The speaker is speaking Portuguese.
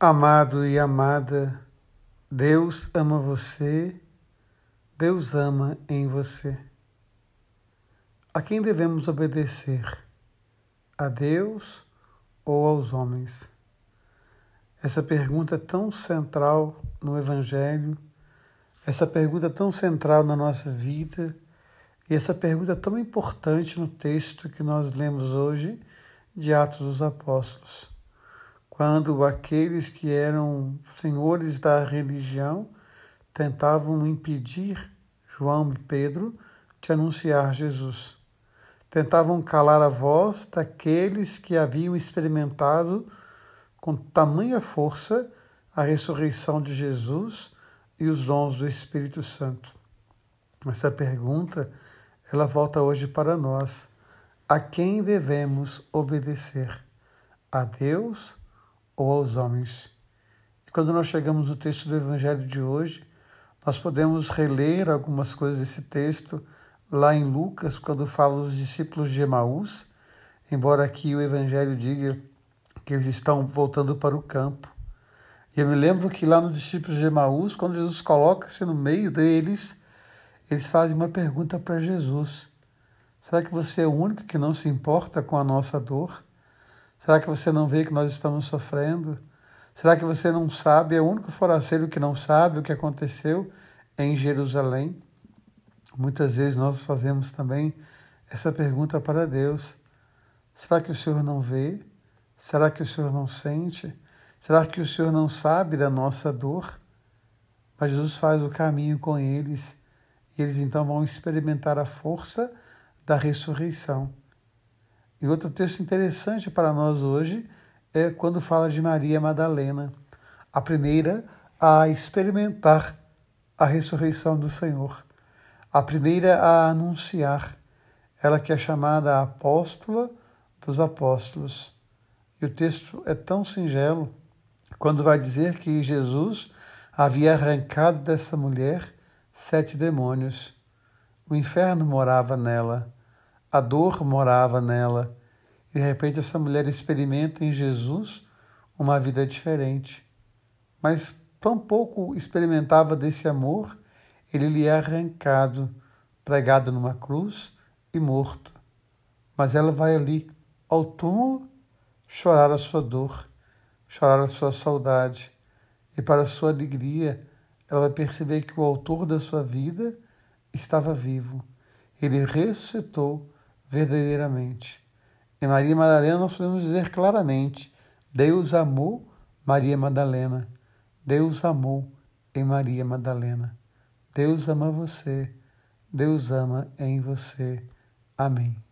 Amado e amada, Deus ama você, Deus ama em você. A quem devemos obedecer? A Deus ou aos homens? Essa pergunta é tão central no Evangelho, essa pergunta é tão central na nossa vida e essa pergunta é tão importante no texto que nós lemos hoje de Atos dos Apóstolos quando aqueles que eram senhores da religião tentavam impedir João e Pedro de anunciar Jesus. Tentavam calar a voz daqueles que haviam experimentado com tamanha força a ressurreição de Jesus e os dons do Espírito Santo. Essa pergunta, ela volta hoje para nós. A quem devemos obedecer? A Deus ou aos homens. E quando nós chegamos no texto do Evangelho de hoje, nós podemos reler algumas coisas desse texto lá em Lucas, quando fala dos discípulos de Emaús, embora aqui o Evangelho diga que eles estão voltando para o campo. E eu me lembro que lá nos discípulos de Emaús, quando Jesus coloca-se no meio deles, eles fazem uma pergunta para Jesus: Será que você é o único que não se importa com a nossa dor? Será que você não vê que nós estamos sofrendo? Será que você não sabe? É o único forasteiro que não sabe o que aconteceu em Jerusalém. Muitas vezes nós fazemos também essa pergunta para Deus: será que o Senhor não vê? Será que o Senhor não sente? Será que o Senhor não sabe da nossa dor? Mas Jesus faz o caminho com eles e eles então vão experimentar a força da ressurreição. E outro texto interessante para nós hoje é quando fala de Maria Madalena, a primeira a experimentar a ressurreição do Senhor, a primeira a anunciar, ela que é chamada apóstola dos apóstolos. E o texto é tão singelo quando vai dizer que Jesus havia arrancado dessa mulher sete demônios. O inferno morava nela a dor morava nela. E de repente essa mulher experimenta em Jesus uma vida diferente. Mas tão pouco experimentava desse amor, ele lhe é arrancado, pregado numa cruz e morto. Mas ela vai ali ao túmulo chorar a sua dor, chorar a sua saudade. E para sua alegria, ela vai perceber que o autor da sua vida estava vivo. Ele ressuscitou verdadeiramente. Em Maria Madalena nós podemos dizer claramente: Deus amou Maria Madalena. Deus amou em Maria Madalena. Deus ama você. Deus ama em você. Amém.